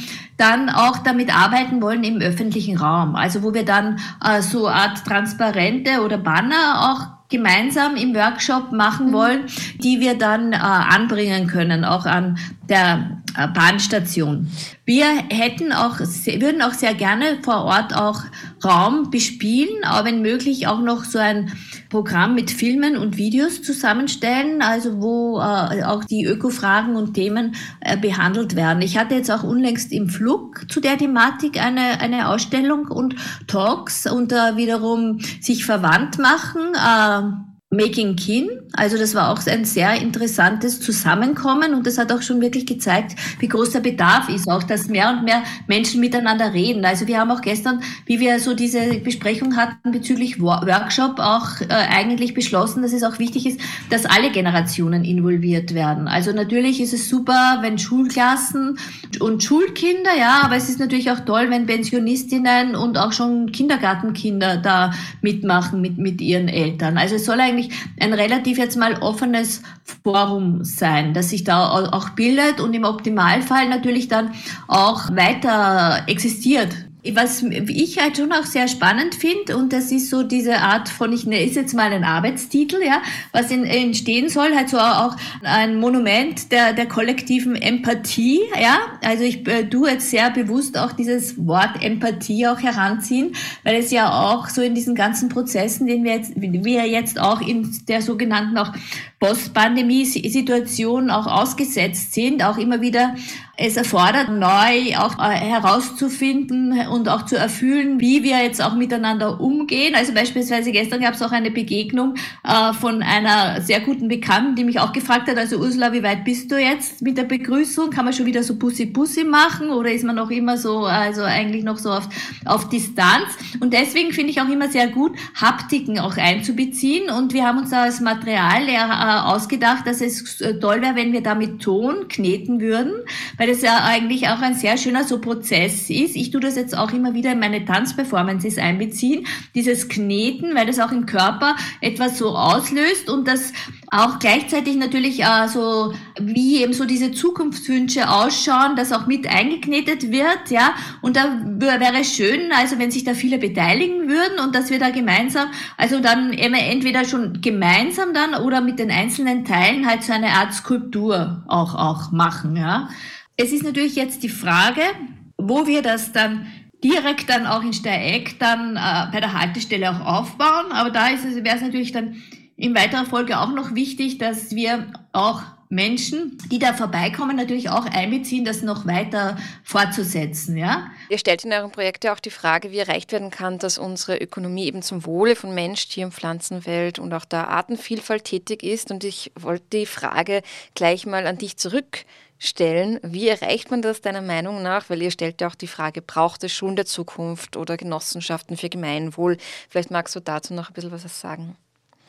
dann auch damit arbeiten wollen im öffentlichen Raum. Also wo wir dann äh, so Art Transparente oder Banner auch gemeinsam im Workshop machen mhm. wollen, die wir dann äh, anbringen können, auch an der äh, Bahnstation. Wir hätten auch, würden auch sehr gerne vor Ort auch Raum bespielen, aber wenn möglich auch noch so ein Programm mit Filmen und Videos zusammenstellen, also wo äh, auch die Ökofragen und Themen äh, behandelt werden. Ich hatte jetzt auch unlängst im Flug zu der Thematik eine, eine Ausstellung und Talks und äh, wiederum sich verwandt machen. Making Kin. Also das war auch ein sehr interessantes Zusammenkommen und das hat auch schon wirklich gezeigt, wie groß der Bedarf ist, auch dass mehr und mehr Menschen miteinander reden. Also wir haben auch gestern, wie wir so diese Besprechung hatten bezüglich Workshop, auch äh, eigentlich beschlossen, dass es auch wichtig ist, dass alle Generationen involviert werden. Also natürlich ist es super, wenn Schulklassen und Schulkinder, ja, aber es ist natürlich auch toll, wenn Pensionistinnen und auch schon Kindergartenkinder da mitmachen mit, mit ihren Eltern. Also es soll eigentlich eigentlich ein relativ jetzt mal offenes Forum sein, das sich da auch bildet und im Optimalfall natürlich dann auch weiter existiert was ich halt schon auch sehr spannend finde, und das ist so diese Art von, ich es jetzt mal ein Arbeitstitel, ja, was in, entstehen soll, halt so auch ein Monument der, der kollektiven Empathie, ja. Also ich äh, tu jetzt sehr bewusst auch dieses Wort Empathie auch heranziehen, weil es ja auch so in diesen ganzen Prozessen, den wir jetzt, wir jetzt auch in der sogenannten auch Post-Pandemie-Situation auch ausgesetzt sind, auch immer wieder es erfordert, neu auch äh, herauszufinden und auch zu erfüllen, wie wir jetzt auch miteinander umgehen. Also beispielsweise gestern gab es auch eine Begegnung äh, von einer sehr guten Bekannten, die mich auch gefragt hat, also Ursula, wie weit bist du jetzt mit der Begrüßung? Kann man schon wieder so Bussi-Bussi machen oder ist man noch immer so, also eigentlich noch so auf, auf Distanz? Und deswegen finde ich auch immer sehr gut, Haptiken auch einzubeziehen und wir haben uns da als Material äh, ausgedacht, dass es toll wäre, wenn wir damit Ton kneten würden, weil das ja eigentlich auch ein sehr schöner so Prozess ist. Ich tue das jetzt auch immer wieder in meine Tanzperformances einbeziehen, dieses Kneten, weil das auch im Körper etwas so auslöst und das auch gleichzeitig natürlich äh, so, wie eben so diese Zukunftswünsche ausschauen, dass auch mit eingeknetet wird, ja. Und da wäre schön, also wenn sich da viele beteiligen würden und dass wir da gemeinsam, also dann entweder schon gemeinsam dann oder mit den einzelnen Teilen halt so eine Art Skulptur auch, auch machen, ja. Es ist natürlich jetzt die Frage, wo wir das dann direkt dann auch in Steieck dann äh, bei der Haltestelle auch aufbauen, aber da ist es, wäre es natürlich dann in weiterer Folge auch noch wichtig, dass wir auch Menschen, die da vorbeikommen, natürlich auch einbeziehen, das noch weiter fortzusetzen. Ja? Ihr stellt in eurem Projekt ja auch die Frage, wie erreicht werden kann, dass unsere Ökonomie eben zum Wohle von Mensch, Tier- und Pflanzenwelt und auch der Artenvielfalt tätig ist. Und ich wollte die Frage gleich mal an dich zurückstellen. Wie erreicht man das deiner Meinung nach? Weil ihr stellt ja auch die Frage, braucht es Schulen der Zukunft oder Genossenschaften für Gemeinwohl? Vielleicht magst du dazu noch ein bisschen was sagen.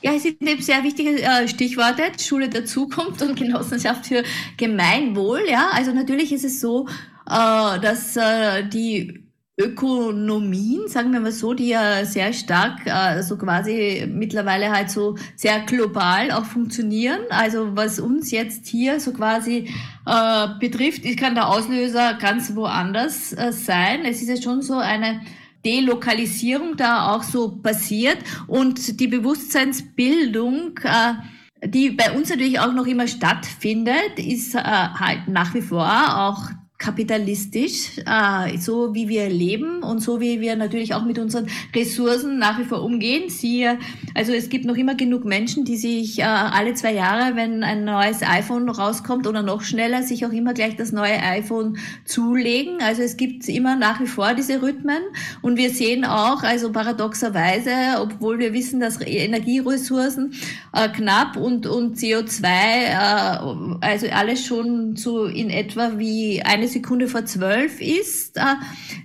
Ja, es sind eben sehr wichtige äh, Stichworte, Schule der Zukunft und Genossenschaft für Gemeinwohl. Ja, also natürlich ist es so, äh, dass äh, die Ökonomien, sagen wir mal so, die ja sehr stark, äh, so quasi mittlerweile halt so sehr global auch funktionieren. Also was uns jetzt hier so quasi äh, betrifft, kann der Auslöser ganz woanders äh, sein. Es ist ja schon so eine Delokalisierung da auch so passiert und die Bewusstseinsbildung, äh, die bei uns natürlich auch noch immer stattfindet, ist äh, halt nach wie vor auch kapitalistisch, äh, so wie wir leben und so wie wir natürlich auch mit unseren Ressourcen nach wie vor umgehen. Sie, also es gibt noch immer genug Menschen, die sich äh, alle zwei Jahre, wenn ein neues iPhone rauskommt oder noch schneller, sich auch immer gleich das neue iPhone zulegen. Also es gibt immer nach wie vor diese Rhythmen und wir sehen auch, also paradoxerweise, obwohl wir wissen, dass Energieressourcen äh, knapp und, und CO2, äh, also alles schon so in etwa wie eine Sekunde vor zwölf ist. Äh,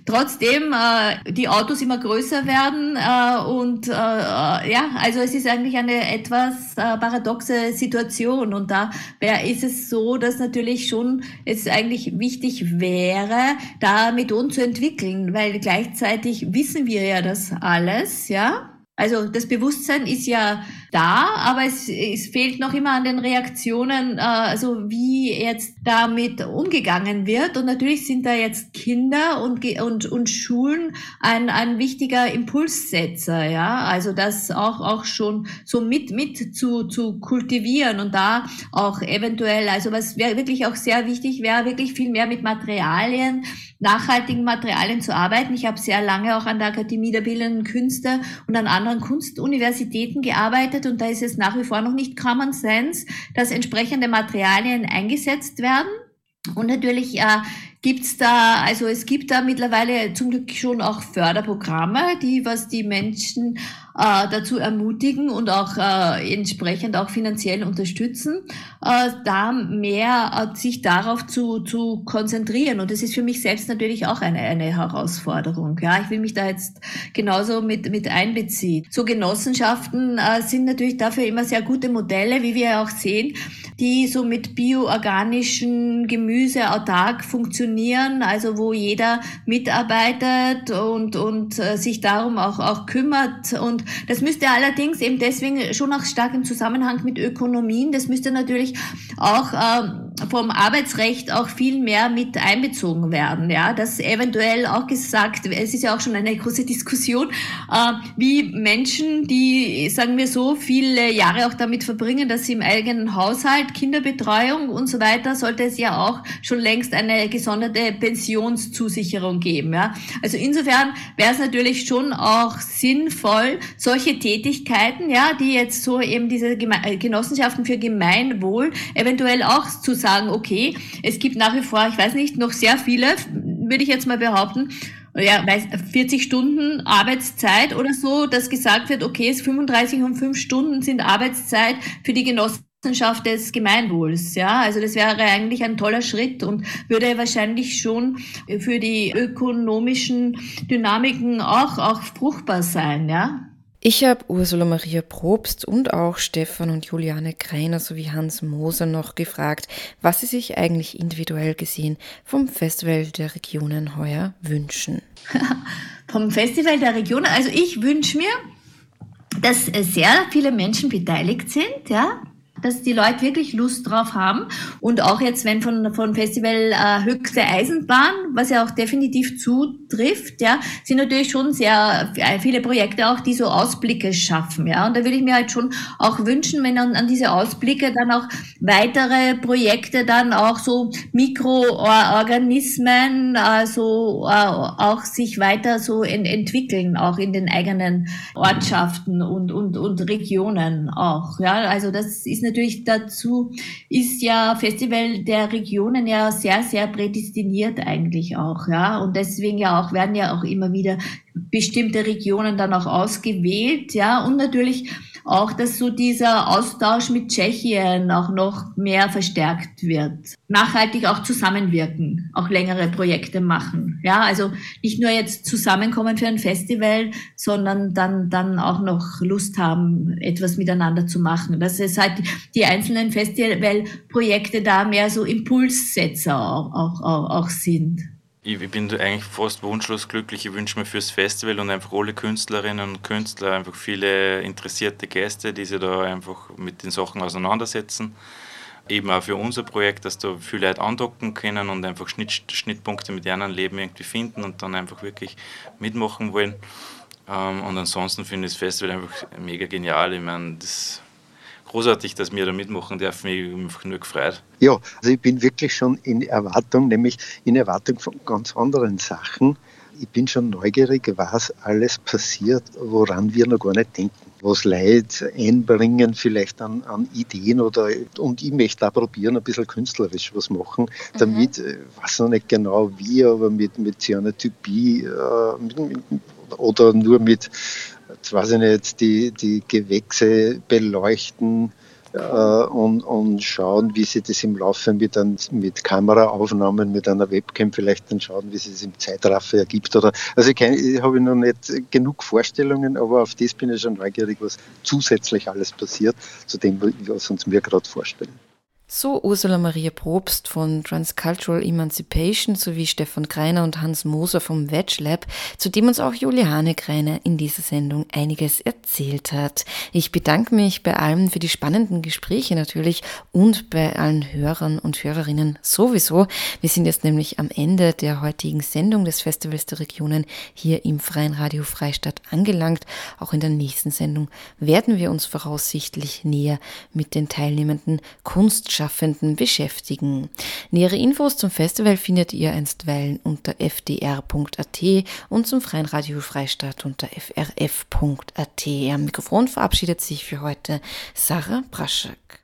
trotzdem äh, die Autos immer größer werden äh, und äh, ja, also es ist eigentlich eine etwas äh, paradoxe Situation und da wär, ist es so, dass natürlich schon es eigentlich wichtig wäre, da Methoden zu entwickeln, weil gleichzeitig wissen wir ja das alles, ja. Also das Bewusstsein ist ja da, aber es, es fehlt noch immer an den Reaktionen, äh, also wie jetzt damit umgegangen wird. Und natürlich sind da jetzt Kinder und, und, und Schulen ein, ein wichtiger Impulssetzer, ja. Also das auch, auch schon so mit, mit zu, zu kultivieren und da auch eventuell, also was wäre wirklich auch sehr wichtig wäre, wirklich viel mehr mit Materialien, nachhaltigen Materialien zu arbeiten. Ich habe sehr lange auch an der Akademie der Bildenden Künste und an anderen Kunstuniversitäten gearbeitet und da ist es nach wie vor noch nicht Common Sense, dass entsprechende Materialien eingesetzt werden. Und natürlich äh, gibt's da, also es gibt da mittlerweile zum Glück schon auch Förderprogramme, die was die Menschen äh, dazu ermutigen und auch äh, entsprechend auch finanziell unterstützen, äh, da mehr äh, sich darauf zu, zu konzentrieren. Und das ist für mich selbst natürlich auch eine, eine Herausforderung. Ja, ich will mich da jetzt genauso mit, mit einbeziehen. So Genossenschaften äh, sind natürlich dafür immer sehr gute Modelle, wie wir auch sehen, die so mit bioorganischen Gemüse autark funktionieren, also wo jeder mitarbeitet und, und äh, sich darum auch, auch kümmert. Und das müsste allerdings eben deswegen schon auch stark im Zusammenhang mit Ökonomien, das müsste natürlich auch ähm, vom Arbeitsrecht auch viel mehr mit einbezogen werden. Ja, das eventuell auch gesagt, es ist ja auch schon eine große Diskussion, äh, wie Menschen, die, sagen wir so, viele Jahre auch damit verbringen, dass sie im eigenen Haushalt, Kinderbetreuung und so weiter, sollte es ja auch schon längst eine gesonderte Pensionszusicherung geben. Ja, also insofern wäre es natürlich schon auch sinnvoll, solche Tätigkeiten, ja, die jetzt so eben diese äh, Genossenschaften für Gemeinwohl eventuell auch zu sagen, okay, es gibt nach wie vor, ich weiß nicht, noch sehr viele, würde ich jetzt mal behaupten, ja, 40 Stunden Arbeitszeit oder so, dass gesagt wird, okay, es 35 und 5 Stunden sind Arbeitszeit für die Genossenschaft des Gemeinwohls. Ja, also das wäre eigentlich ein toller Schritt und würde wahrscheinlich schon für die ökonomischen Dynamiken auch, auch fruchtbar sein. Ja. Ich habe Ursula Maria Probst und auch Stefan und Juliane Kreiner sowie Hans Moser noch gefragt, was sie sich eigentlich individuell gesehen vom Festival der Regionen heuer wünschen. vom Festival der Regionen, also ich wünsche mir, dass sehr viele Menschen beteiligt sind, ja, dass die Leute wirklich Lust drauf haben. Und auch jetzt, wenn von, von Festival äh, Höchste Eisenbahn, was ja auch definitiv zutrifft, ja, sind natürlich schon sehr äh, viele Projekte auch, die so Ausblicke schaffen. Ja. Und da würde ich mir halt schon auch wünschen, wenn an, an diese Ausblicke dann auch weitere Projekte dann auch so Mikroorganismen, also äh, auch sich weiter so in, entwickeln, auch in den eigenen Ortschaften und, und, und Regionen auch. Ja. Also das ist natürlich dazu, ist ja Festival der Regionen ja sehr, sehr prädestiniert eigentlich auch, ja. Und deswegen ja auch, werden ja auch immer wieder bestimmte Regionen dann auch ausgewählt, ja. Und natürlich auch, dass so dieser Austausch mit Tschechien auch noch mehr verstärkt wird. Nachhaltig auch zusammenwirken, auch längere Projekte machen. Ja, also nicht nur jetzt zusammenkommen für ein Festival, sondern dann, dann auch noch Lust haben, etwas miteinander zu machen. Dass es halt die einzelnen Festivalprojekte da mehr so Impulssetzer auch, auch, auch, auch sind ich bin eigentlich fast wunschlos glücklich. Ich wünsche mir fürs Festival und einfach alle Künstlerinnen und Künstler, einfach viele interessierte Gäste, die sich da einfach mit den Sachen auseinandersetzen. Eben auch für unser Projekt, dass da viele Leute andocken können und einfach Schnitt, Schnittpunkte mit ihrem Leben irgendwie finden und dann einfach wirklich mitmachen wollen. Ähm, und ansonsten finde ich das Festival einfach mega genial. Ich meine, das großartig, dass wir da mitmachen dürfen. Ich bin einfach nur gefreut. Ja, also ich bin wirklich schon in Erwartung, nämlich in Erwartung von ganz anderen Sachen. Ich bin schon neugierig, was alles passiert, woran wir noch gar nicht denken. Was Leute einbringen, vielleicht an, an Ideen oder, und ich möchte auch probieren, ein bisschen künstlerisch was machen, damit, mhm. Äh, ich weiß noch nicht genau wie, aber mit, mit Cyanotypie äh, mit, mit, oder nur mit jetzt weiß ich nicht, die, die Gewächse beleuchten äh, und, und schauen, wie sie das im Laufe mit, ein, mit Kameraaufnahmen, mit einer Webcam vielleicht dann schauen, wie sich das im Zeitraffer ergibt. Oder, also ich, ich habe noch nicht genug Vorstellungen, aber auf das bin ich schon neugierig, was zusätzlich alles passiert, zu dem, was uns wir gerade vorstellen. So Ursula Maria Probst von Transcultural Emancipation sowie Stefan Greiner und Hans Moser vom Veg Lab, zu dem uns auch Juliane Greiner in dieser Sendung einiges erzählt hat. Ich bedanke mich bei allen für die spannenden Gespräche natürlich und bei allen Hörern und Hörerinnen sowieso. Wir sind jetzt nämlich am Ende der heutigen Sendung des Festivals der Regionen hier im Freien Radio Freistadt angelangt. Auch in der nächsten Sendung werden wir uns voraussichtlich näher mit den teilnehmenden Kunst Kunstschaffenden beschäftigen. Nähere Infos zum Festival findet ihr einstweilen unter fdr.at und zum Freien Radio Freistadt unter frf.at. Am Mikrofon verabschiedet sich für heute Sarah Braschak.